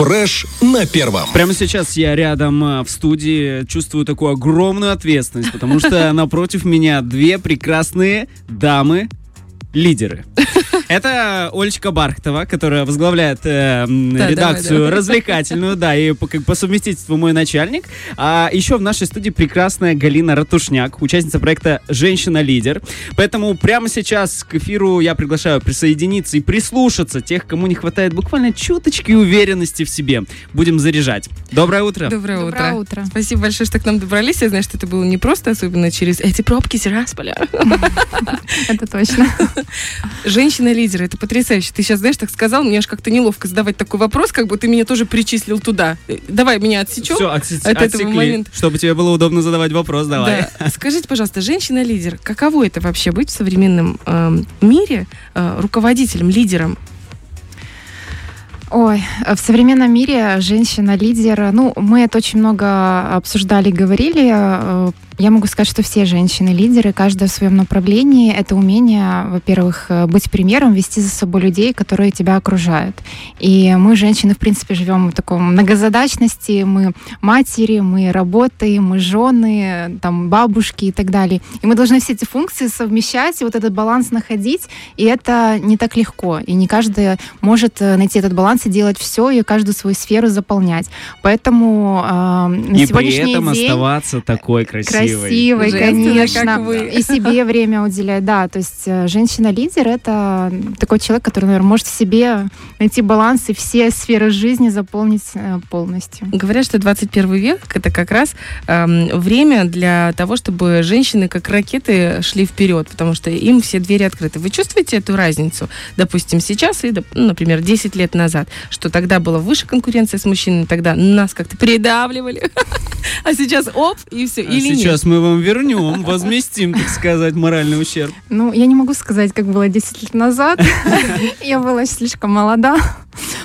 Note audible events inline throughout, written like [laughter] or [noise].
Фреш на первом. Прямо сейчас я рядом а, в студии чувствую такую огромную ответственность, потому что [laughs] напротив меня две прекрасные дамы, лидеры. Это Олечка Бархтова, которая возглавляет э, Да, редакцию давай, давай. развлекательную, да, и по, как по совместительству мой начальник. А еще в нашей студии прекрасная Галина Ратушняк, участница проекта «Женщина-лидер». Поэтому прямо сейчас к эфиру я приглашаю присоединиться и прислушаться тех, кому не хватает буквально чуточки уверенности в себе. Будем заряжать. Доброе утро. Доброе, Доброе утро. утро. Спасибо большое, что к нам добрались. Я знаю, что это было непросто, особенно через эти пробки Тирасполя. [laughs] Это точно. Женщина-лидер, это потрясающе. Ты сейчас, знаешь, так сказал, мне аж как-то неловко задавать такой вопрос, как бы ты меня тоже причислил туда. Э, Давай меня отсечем. Все, отсе- от этого отсекли, момента. чтобы тебе было удобно задавать вопрос, давай. Да. [laughs] Скажите, пожалуйста, женщина-лидер, каково это вообще быть в современном эм, мире э, руководителем, лидером? Ой, в современном мире женщина-лидер, ну, мы это очень много обсуждали, говорили. Я могу сказать, что все женщины-лидеры, каждая в своем направлении, это умение, во-первых, э, быть примером, вести за собой людей, которые тебя окружают. И мы, женщины, в принципе, живем в таком многозадачности. Мы матери, мы работаем, мы жены, там, бабушки и так далее. И мы должны все эти функции совмещать и вот этот баланс находить. И это не так легко. И не каждый может э, найти этот баланс и делать все, и каждую свою сферу заполнять. Поэтому э, на И при сегодняшний этом день... оставаться такой красивой. Красивой, конечно. как вы. И себе время уделять, да. То есть э, женщина-лидер — это такой человек, который, наверное, может в себе найти баланс и все сферы жизни заполнить э, полностью. Говорят, что 21 век это как раз эм, время для того, чтобы женщины как ракеты шли вперед, потому что им все двери открыты. Вы чувствуете эту разницу? Допустим, сейчас и, ну, например, 10 лет назад, что тогда была выше конкуренция с мужчинами, тогда нас как-то придавливали, [laughs] а сейчас оп, и все. А Или сейчас мы вам вернем, возместим, так сказать, моральный ущерб. Ну, я не могу сказать, как было 10 лет назад. [laughs] Я была слишком молода.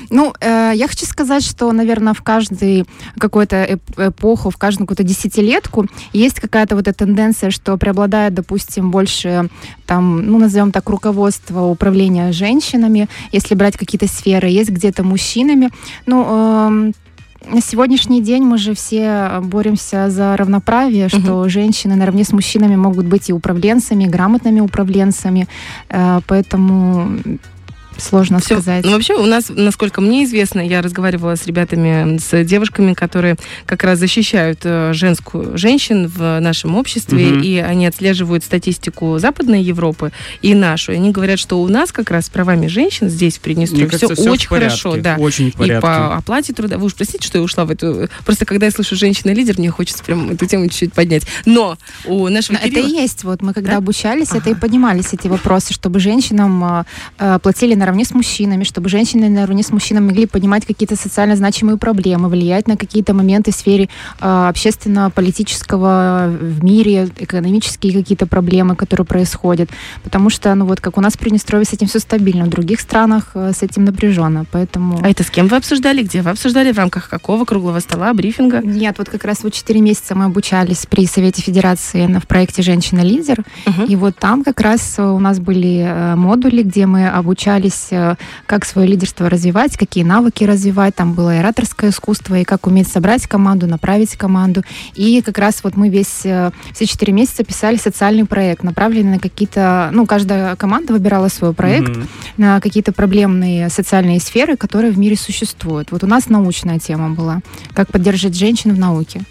Ну, э, я хочу сказать, что, наверное, в каждой какой-то эп- эпоху, в каждую какую-то десятилетку есть какая-то вот эта тенденция, что преобладает, допустим, больше там, ну, назовем так, руководство, управления женщинами, если брать какие-то сферы, есть где-то мужчинами. Ну, эм, на сегодняшний день мы же все боремся за равноправие, что женщины наравне с мужчинами могут быть и управленцами, и грамотными управленцами. Э, Поэтому сложно Всё. сказать. Ну, вообще, у нас, насколько мне известно, я разговаривала с ребятами, с девушками, которые как раз защищают э, женскую женщин в нашем обществе, Мгм. и они отслеживают статистику Западной Европы и нашу. И они говорят, что у нас как раз с правами женщин здесь, в Приднестровье, все всё очень в порядке, хорошо. Да. Очень в И порядке. по оплате труда. Вы уж простите, что я ушла в эту... Просто когда я слышу «женщина-лидер», мне хочется прям эту тему чуть-чуть поднять. Но у нашего Но это Кирилла- и есть. Вот мы когда Да? обучались, это и Ага. поднимались эти вопросы, чтобы женщинам э, э, платили наравне с мужчинами, чтобы женщины наравне с мужчинами могли поднимать какие-то социально значимые проблемы, влиять на какие-то моменты в сфере э, общественно-политического в мире, экономические какие-то проблемы, которые происходят. Потому что, ну вот, как у нас в Приднестровье с этим все стабильно, в других странах э, с этим напряженно. Поэтому... А это с кем вы обсуждали? Где вы обсуждали? В рамках какого круглого стола, брифинга? Нет, вот как раз вот 4 месяца мы обучались при Совете Федерации в проекте «Женщина-лидер». Мгм. И вот там как раз у нас были э, модули, где мы обучались, э, как свое лидерство развивать, какие навыки развивать. Там было и ораторское искусство, и как уметь собрать команду, направить команду. И как раз вот мы весь, э, все четыре месяца писали социальный проект, направленный на какие-то... Ну, каждая команда выбирала свой проект Мгм. на какие-то проблемные социальные сферы, которые в мире существуют. Вот у нас научная тема была. Как поддержать женщин в науке.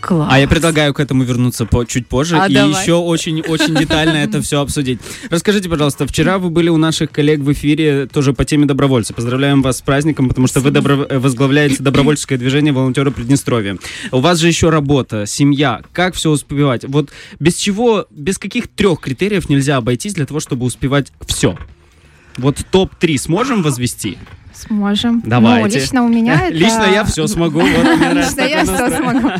Класс. А я предлагаю к этому вернуться по, чуть позже А и давай. еще очень-очень детально это все обсудить. [laughs] Расскажите, пожалуйста, вчера вы были у наших коллег в эфире тоже по теме добровольцы. Поздравляем вас с праздником, потому что вы добро- э, возглавляете добровольческое движение волонтера Приднестровья. У вас же еще работа, семья. Как все успевать? Вот без чего, без каких трех критериев нельзя обойтись для того, чтобы успевать все? Вот топ-3 сможем возвести? Сможем. Давайте. Ну, лично у меня [laughs] это... Лично я все смогу. [laughs] Лично я все смогу.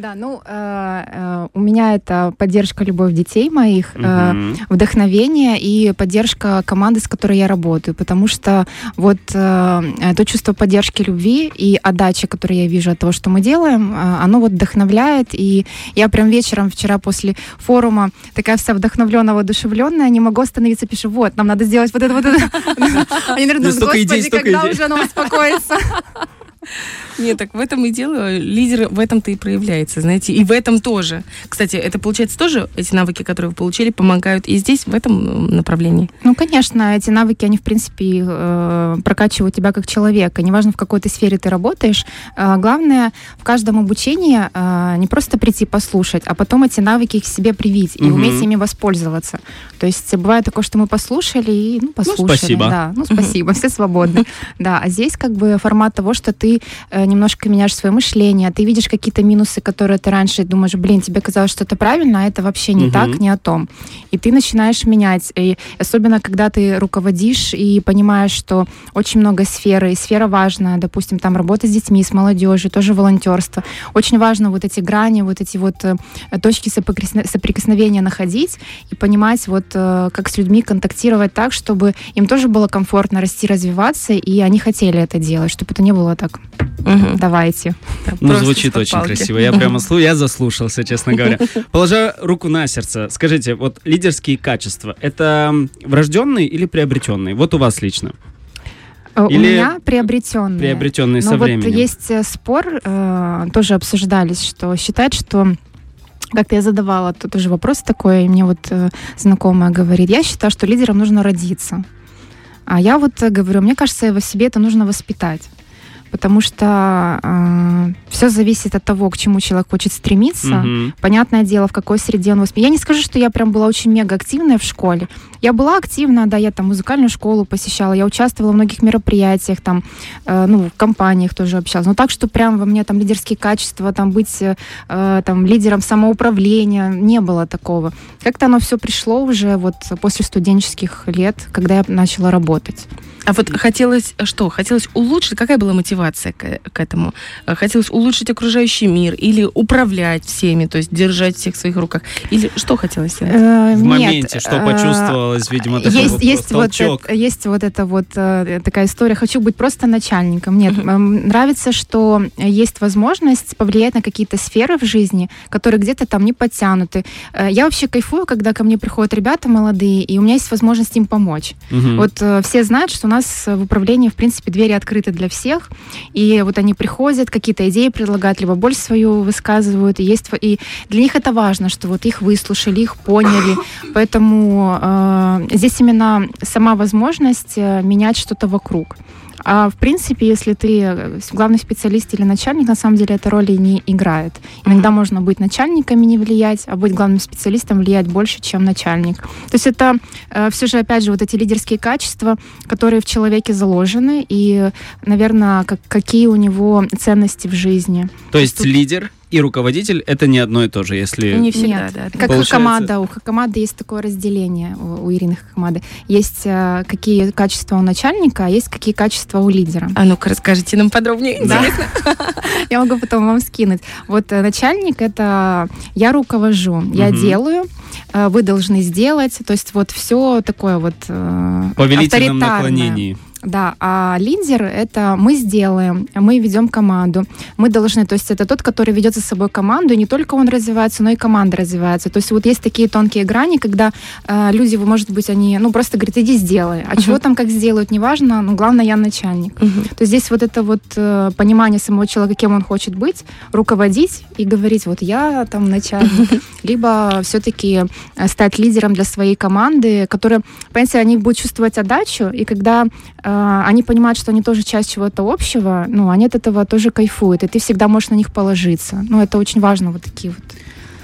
Да, ну, э, э, у меня это поддержка, любовь детей моих, э, вдохновение и поддержка команды, с которой я работаю, потому что вот то чувство поддержки, любви и отдачи, которое я вижу от того, что мы делаем, оно вот вдохновляет, и я прям вечером вчера после форума такая вся вдохновленная, воодушевленная, не могу остановиться, пишу, вот, нам надо сделать вот это, вот это. [laughs] Они, наверное, Ну, господи, столько когда идей». уже оно успокоится? Нет, так в этом и дело. Лидер в этом-то и проявляется, знаете. И в этом тоже. Кстати, это получается тоже эти навыки, которые вы получили, помогают и здесь, в этом направлении? Ну, конечно, эти навыки, они, в принципе, э, прокачивают тебя как человека. Неважно, в какой ты сфере ты работаешь. Э, главное в каждом обучении э, не просто прийти послушать, а потом эти навыки к себе привить и угу. уметь ими воспользоваться. То есть бывает такое, что мы послушали и, ну, послушали. Ну, спасибо. Да, ну, спасибо, [laughs] все свободны. Да, а здесь как бы формат того, что ты немножко меняешь свое мышление, ты видишь какие-то минусы, которые ты раньше думаешь, блин, тебе казалось, что это правильно, а это вообще не угу. так, не о том. И ты начинаешь менять. И особенно, когда ты руководишь и понимаешь, что очень много сферы, и сфера важная, допустим, там работа с детьми, с молодежью, тоже волонтерство. Очень важно вот эти грани, вот эти вот э, точки соприкосновения находить и понимать, вот э, как с людьми контактировать так, чтобы им тоже было комфортно расти, развиваться, и они хотели это делать, чтобы это не было так. Угу. Давайте. Ну, звучит очень красиво. Я прямо слушаю, я заслушался, честно говоря. [laughs] Положа руку на сердце, скажите, вот лидерские качества, это врожденные или приобретенные? Вот у вас лично. Э, Или у меня приобретенные. Приобретенные со Но временем. вот есть э, спор, э, тоже обсуждались, что считать, что как-то я задавала тоже вопрос такой, и мне вот э, знакомая говорит, я считаю, что лидером нужно родиться. А я вот говорю, мне кажется, в себе это нужно воспитать потому что э, все зависит от того, к чему человек хочет стремиться. Угу. Понятное дело, в какой среде он воспитан. Я не скажу, что я прям была очень мега активная в школе. Я была активна, да, я там музыкальную школу посещала, я участвовала в многих мероприятиях, там, э, ну, в компаниях тоже общалась. Но так, что прям во мне там лидерские качества, там быть э, там лидером самоуправления, не было такого. Как-то оно все пришло уже вот после студенческих лет, когда я начала работать. А вот хотелось что? Хотелось улучшить? Какая была мотивация к, к этому? Хотелось улучшить окружающий мир или управлять всеми, то есть держать всех в своих руках? Или что хотелось сделать? Э, в моменте, что э, почувствовалось, видимо, такой есть, есть вот это, Есть вот эта вот э, такая история. Хочу быть просто начальником. Нет, нравится, что есть возможность повлиять на какие-то сферы в жизни, которые где-то там не подтянуты. Я вообще кайфую, когда ко мне приходят ребята молодые, и у меня есть возможность им помочь. Вот все знают, что нас в управлении, в принципе, двери открыты для всех, и вот они приходят, какие-то идеи предлагают, либо боль свою высказывают, и есть и для них это важно, что вот их выслушали, их поняли, поэтому э, здесь именно сама возможность э, менять что-то вокруг. А в принципе, если ты э, главный специалист или начальник, на самом деле эта роль и не играет. Иногда mm-hmm. можно быть начальниками не влиять, а быть главным специалистом влиять больше, чем начальник. То есть это э, все же, опять же, вот эти лидерские качества, которые в человеке заложены, и, наверное, как, какие у него ценности в жизни. То есть Тут... лидер и руководитель это не одно и то же, если... Не всегда, Нет. да. Как Получается... команда, у команды есть такое разделение, у, у Ирины команды. Есть а, какие качества у начальника, а есть какие качества у лидера. А ну-ка расскажите нам подробнее, да. [laughs] Я могу потом вам скинуть. Вот э, начальник это я руковожу, я делаю, э, вы должны сделать, то есть вот все такое вот Повелительном наклонении. Да, а лидер это мы сделаем, мы ведем команду, мы должны, то есть это тот, который ведет за собой команду, и не только он развивается, но и команда развивается. То есть вот есть такие тонкие грани, когда э, люди, может быть, они, ну просто говорят, иди сделай, а uh-huh. чего там как сделают, неважно, но главное я начальник. Uh-huh. То есть здесь вот это вот э, понимание самого человека, кем он хочет быть, руководить и говорить, вот я там начальник, uh-huh. либо все-таки э, стать лидером для своей команды, которая, понимаете, они будут чувствовать отдачу, и когда э, они понимают, что они тоже часть чего-то общего, ну, они от этого тоже кайфуют, и ты всегда можешь на них положиться. Ну, это очень важно, вот такие вот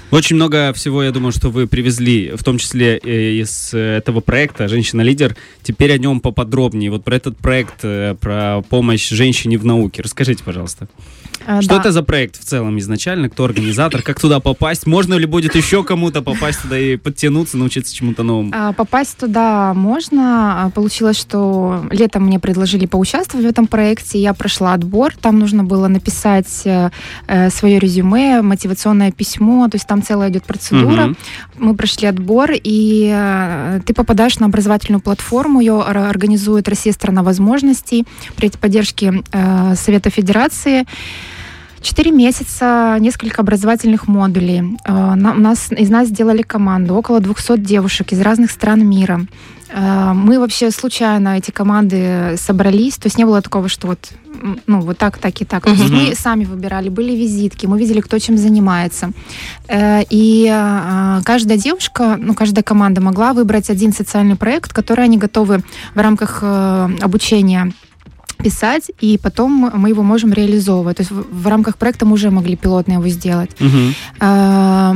очень много всего, я думаю, что вы привезли, в том числе э, из этого проекта «Женщина-лидер». Теперь о нем поподробнее. Вот про этот проект, э, про помощь женщине в науке. Расскажите, пожалуйста. А, что да. это за проект в целом изначально? Кто организатор? Как туда попасть? Можно ли будет еще кому-то попасть туда и подтянуться, научиться чему-то новому? А, попасть туда можно. А, получилось, что летом мне предложили поучаствовать в этом проекте. Я прошла отбор. Там нужно было написать э, э свое резюме, мотивационное письмо. То есть там целая идет процедура. Угу. Мы прошли отбор, и э, ты попадаешь на образовательную платформу. Ее организует Россия страна возможностей при поддержке э, Совета Федерации. Четыре месяца, несколько образовательных модулей. Э, у нас, из нас сделали команду, около 200 девушек из разных стран мира. Э, мы вообще случайно эти команды собрались, то есть не было такого, что вот ну, вот так, так и так. То есть мы сами выбирали, были визитки, мы видели, кто чем занимается. Э, и каждая девушка, ну, каждая команда могла выбрать один социальный проект, который они готовы в рамках обучения писать, и потом мы его можем реализовывать. То есть в, в рамках проекта мы уже могли пилотно его сделать. Uh-huh. А,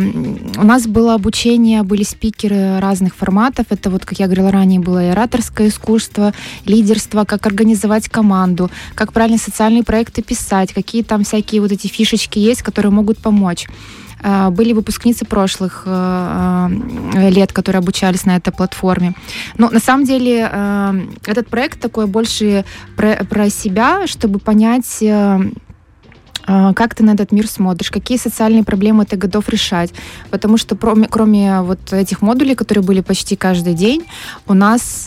у нас было обучение, были спикеры разных форматов. Это вот, как я говорила ранее, было и ораторское искусство, лидерство, как организовать команду, как правильно социальные проекты писать, какие там всякие вот эти фишечки есть, которые могут помочь. А, были выпускницы прошлых э, э, лет, которые обучались на этой платформе. Но на самом деле э, этот проект такой больше про, про себя, чтобы понять как ты на этот мир смотришь, какие социальные проблемы ты готов решать. Потому что кроме, кроме вот этих модулей, которые были почти каждый день, у нас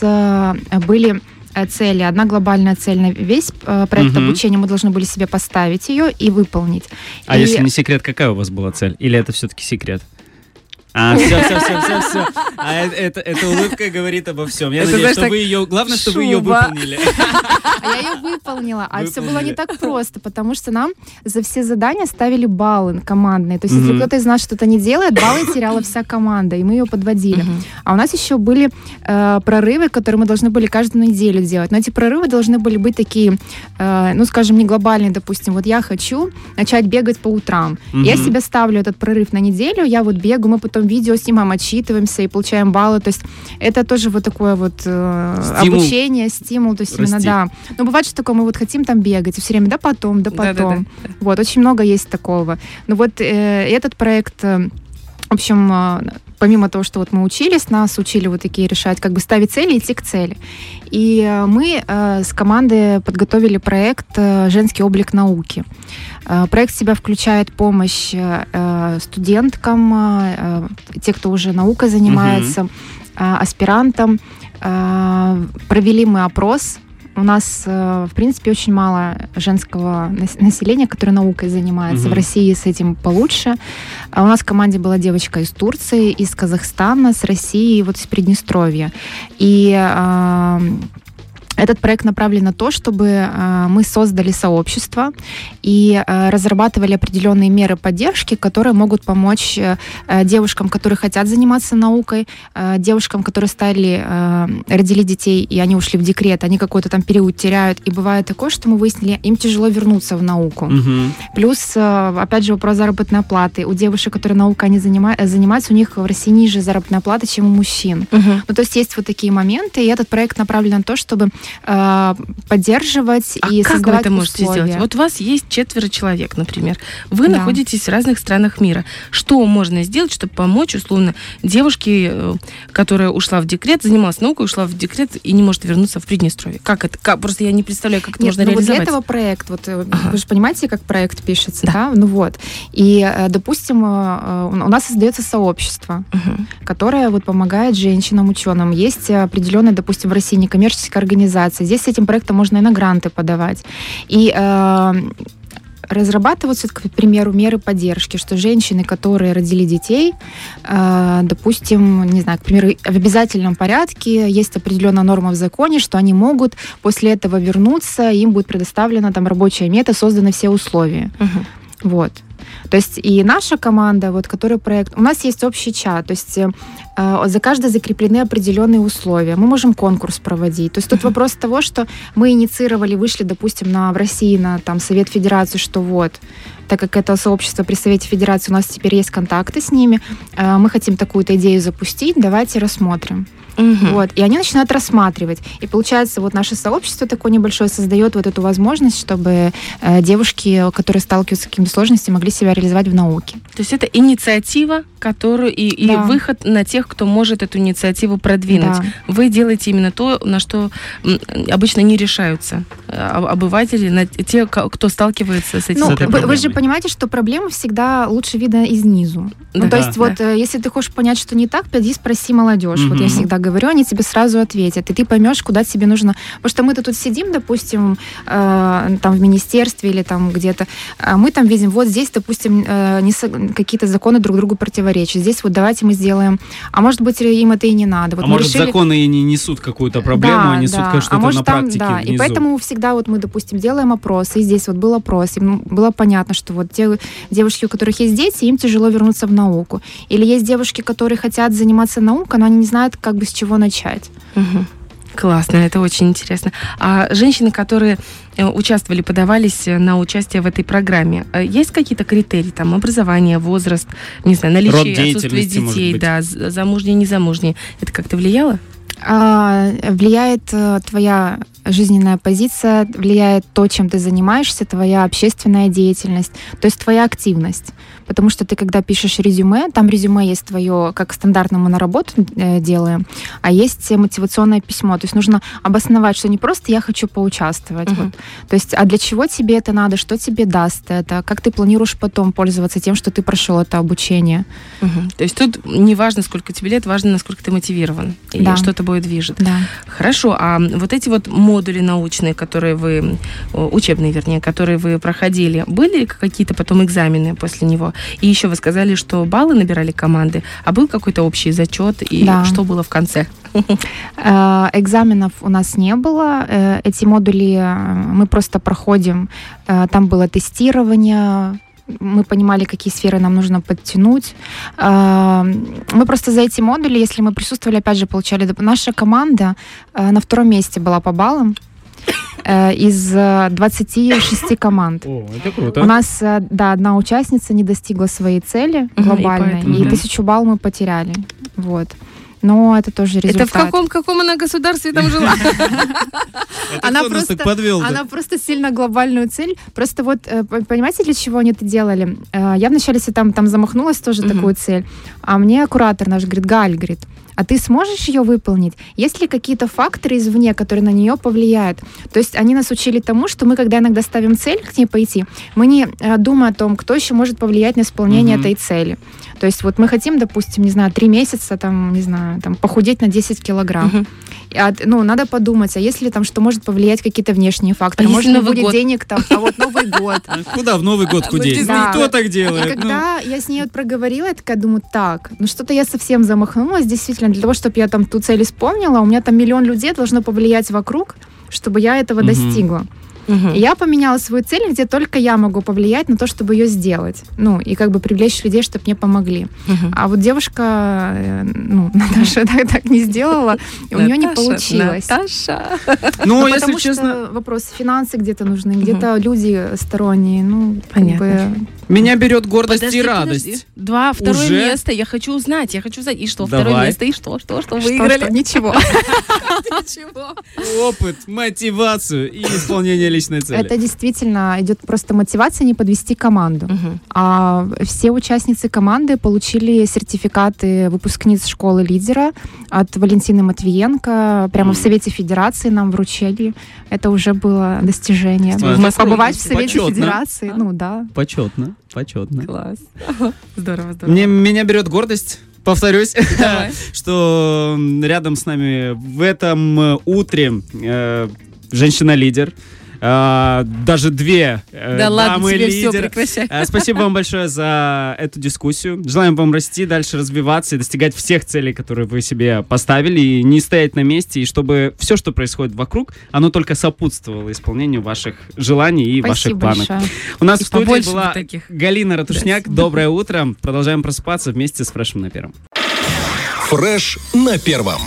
были цели, одна глобальная цель на весь э, проект угу. обучения, мы должны были себе поставить ее и выполнить. А и... если не секрет, какая у вас была цель? Или это все-таки секрет? А, все, все, все, все, все. А это, это улыбка говорит обо всем. Я это, надеюсь, знаешь, что вы ее... Главное, чтобы вы ее выполнили. [laughs] А я ее [laughs] выполнила. А все было не так просто, потому что нам за все задания ставили баллы командные. То есть, если кто-то из нас что-то не делает, баллы теряла вся команда, и мы ее подводили. А у нас еще были э, прорывы, которые мы должны были каждую неделю делать. Но эти прорывы должны были быть такие, э, ну, скажем, не глобальные, допустим. Вот я хочу начать бегать по утрам. Я себе ставлю этот прорыв на неделю, я вот бегаю, мы потом видео снимаем, отчитываемся и получаем баллы. То есть это тоже вот такое вот э, стимул. обучение, стимул. То есть Расти. именно, да. Но бывает, что такое, мы вот хотим там бегать, и все время, да потом, да потом. Да, да, да. Вот, очень много есть такого. Но вот э, этот проект... Э, в общем, э, помимо того, что вот мы учились, нас учили вот такие решать, как бы ставить цели и идти к цели. И э, мы э, с командой подготовили проект э, «Женский облик науки». Э, проект в себя включает помощь э, студенткам, э, те, кто уже наукой занимается, угу. аспирантам. Провели мы опрос у нас, в принципе, очень мало женского населения, которое наукой занимается. Угу. В России с этим получше. А у нас в команде была девочка из Турции, из Казахстана, с России, вот из Приднестровья. И этот проект направлен на то, чтобы э, мы создали сообщество и э, разрабатывали определенные меры поддержки, которые могут помочь э, девушкам, которые хотят заниматься наукой, девушкам, которые стали, родили детей, и они ушли в декрет, они какой-то там период теряют. И бывает такое, что мы выяснили, им тяжело вернуться в науку. Угу. Плюс, опять же, вопрос заработной платы. У девушек, которые наукой не занимаются, у них в России ниже заработная плата, чем у мужчин. Угу. Ну, то есть есть вот такие моменты, и этот проект направлен на то, чтобы э, поддерживать а и как создавать вы это можете условия. сделать? Вот у вас есть четверо человек, например. Вы да. находитесь в разных странах мира. Что можно сделать, чтобы помочь, условно, девушке, э, которая ушла в декрет, занималась наукой, ушла в декрет и не может вернуться в Приднестровье? Как это? Как? Просто я не представляю, как это Нет, можно ну реализовать. Вот для этого проект, вот э, ага. вы же понимаете, как проект пишется, да? да? Ну вот. И, допустим, у нас создается сообщество, угу. которое вот помогает женщинам, ученым. Есть определенная, допустим, в России некоммерческая организация. Здесь с этим проектом можно и на гранты подавать. И э, разрабатываются, к примеру, меры поддержки, что женщины, которые родили детей, э, допустим, не знаю, к примеру, в обязательном порядке есть определенная норма в законе, что они могут после этого вернуться, им будет предоставлена там рабочая мета, созданы все условия. Угу. Вот. То есть и наша команда, вот, который проект, у нас есть общий чат, то есть э, за каждое закреплены определенные условия. Мы можем конкурс проводить. То есть тут uh-huh. вопрос того, что мы инициировали, вышли, допустим, на, в России на там, Совет Федерации, что вот, так как это сообщество при Совете Федерации, у нас теперь есть контакты с ними, э, мы хотим такую-то идею запустить, давайте рассмотрим. Угу. Вот, и они начинают рассматривать. И получается, вот наше сообщество такое небольшое создает вот эту возможность, чтобы э, девушки, которые сталкиваются с какими-то сложностями, могли себя реализовать в науке. То есть это инициатива, которую и, да. и выход на тех, кто может эту инициативу продвинуть. Да. Вы делаете именно то, на что обычно не решаются э, обыватели, на те, кто сталкивается с этим. Ну, вы, вы же понимаете, что проблема всегда лучше видно изнизу. Ну, Да. то есть Да. вот э, если ты хочешь понять, что не так, пойди спроси молодежь. Вот я всегда говорю, они тебе сразу ответят, и ты поймешь, куда тебе нужно. Потому что мы-то тут сидим, допустим, э, там в министерстве или там где-то, а мы там видим, вот здесь, допустим, э, не со- какие-то законы друг другу противоречат. Здесь вот давайте мы сделаем. А может быть, им это и не надо. Вот а может, решили- законы и не несут какую-то проблему, да, а несут да. что-то а может, на там, практике да. И внизу. поэтому всегда вот мы, допустим, делаем опрос, и здесь вот был опрос, и было понятно, что вот те девушки, у которых есть дети, им тяжело вернуться в науку. Или есть девушки, которые хотят заниматься наукой, но они не знают, как бы с чего начать. Мгм. Классно, это очень интересно. А женщины, которые э, участвовали, подавались э, на участие в этой программе, э, есть какие-то критерии, там, образование, возраст, не знаю, Род наличие, отсутствие детей, да, замужние, незамужние. Это как-то влияло? А, влияет твоя жизненная позиция, влияет то, чем ты занимаешься, твоя общественная деятельность, то есть твоя активность. Потому что ты, когда пишешь резюме, там резюме есть твое, как стандартно мы на работу э, делаем, а есть мотивационное письмо. То есть нужно обосновать, что не просто я хочу поучаствовать. Мгм. Вот. То есть, а для чего тебе это надо, что тебе даст это, как ты планируешь потом пользоваться тем, что ты прошел это обучение. Мгм. То есть тут не важно, сколько тебе лет, важно, насколько ты мотивирован и Да. что тобой движет. Да. Хорошо, а вот эти вот модули научные, которые вы, о, учебные, вернее, которые вы проходили, были ли какие-то потом экзамены после него? И еще вы сказали, что баллы набирали команды, а был какой-то общий зачет, и Да. что было в конце? Э, Экзаменов у нас не было. Э, Эти модули э, мы просто проходим. Э, Там было тестирование. Мы понимали, какие сферы нам нужно подтянуть. Э, Мы просто за эти модули, если мы присутствовали, опять же, получали... Наша команда э, на втором месте была по баллам э, из э, 26 команд. О, это круто. У нас, э, да, одна участница не достигла своей цели и глобальной, поэтому, и, да. тысячу балл мы потеряли. Вот. Но это тоже результат. Это в каком, каком она государстве там жила? [laughs] Это она просто- так подвел Она просто сильно глобальную цель. Просто вот, э, понимаете, для чего они это делали? Э, Я вначале себе там, там замахнулась тоже такую цель. А мне куратор наш говорит, Галь, говорит, а ты сможешь ее выполнить? Есть ли какие-то факторы извне, которые на нее повлияют? То есть они нас учили тому, что мы, когда иногда ставим цель к ней пойти, мы не э, думаем о том, кто еще может повлиять на исполнение Мгм. этой цели. То есть вот мы хотим, допустим, не знаю, три месяца, там, не знаю, там, похудеть на 10 килограмм. Мгм. От- ну, надо подумать, а если там что может повлиять какие-то внешние факторы? А может, не будет год? денег там, а вот Новый год. [laughs] А Куда в Новый год худеть? Да. Никто так И делает. ну. когда я с ней вот проговорила, я такая думаю, так, ну что-то я совсем замахнулась, действительно, для того, чтобы я там ту цель исполнила, у меня там миллион людей должно повлиять вокруг, чтобы я этого достигла. И я поменяла свою цель, где только я могу повлиять на то, чтобы ее сделать. Ну, и как бы привлечь людей, чтобы мне помогли. Мгм. А вот девушка, э, ну, [laughs] Наташа так, так не сделала, и у нее не получилось. Наташа. Ну, Ну, если потому честно, что вопрос финансы где-то нужны, где-то люди сторонние, ну, как Понятно. бы... меня берет гордость Подожди, и подожди. радость. Два, второе Уже? место. Я хочу узнать, я хочу узнать. И что, Давай. второе место, и что, что, что, Что, выиграли? что, ничего. [laughs] Ничего. Опыт, мотивацию и исполнение личной цели. Это действительно идет просто мотивация не подвести команду. Мгм. А все участницы команды получили сертификаты выпускниц школы лидера от Валентины Матвиенко. Прямо в Совете Федерации нам вручили. Это уже было достижение. Москве Побывать в Совете почетно. Федерации, А? ну да. Почетно, почетно. Класс. [laughs] Здорово, здорово. Мне, меня берет гордость, повторюсь, [laughs] Давай. что рядом с нами в этом э, утре э, женщина-лидер. А, даже две э, Да ладно дамы тебе, все, лидер. прекращай. А, Спасибо вам большое за эту дискуссию. Желаем вам расти, дальше развиваться и достигать всех целей, которые вы себе поставили, и не стоять на месте, и чтобы все, что происходит вокруг, оно только сопутствовало исполнению ваших желаний и ваших Спасибо планов. большое. У нас И в студии была бы таких. Галина Ратушняк. Доброе утро. Продолжаем просыпаться вместе с Фрешем на первом. Фреш на первом.